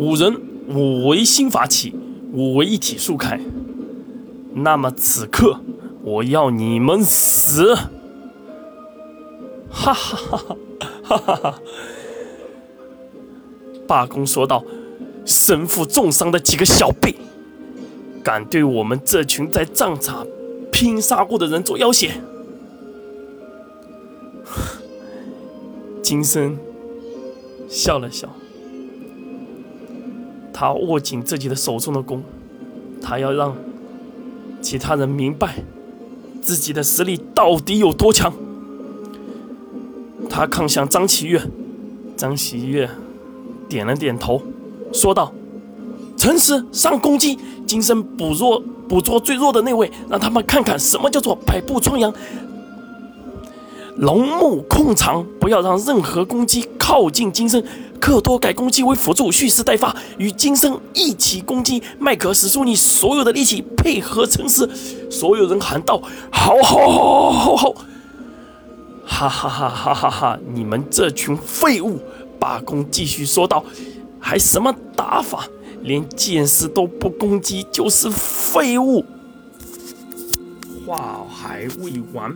五人五为心法起，五为一体速开。那么此刻，我要你们死！哈哈哈哈哈哈哈！罢工说道：“身负重伤的几个小辈，敢对我们这群在战场拼杀过的人做要挟？” 金生笑了笑，他握紧自己的手中的弓，他要让其他人明白自己的实力到底有多强。他看向张启月，张启月点了点头，说道：“诚实上攻击，今生捕捉捕捉最弱的那位，让他们看看什么叫做百步穿杨。”龙目控场，不要让任何攻击靠近金身。克多改攻击为辅助，蓄势待发，与金身一起攻击。麦克使出你所有的力气，配合沉思。所有人喊道：“好好好好好！”哈哈哈哈哈哈！你们这群废物！罢工继续说道：“还什么打法？连剑士都不攻击，就是废物。”话还未完。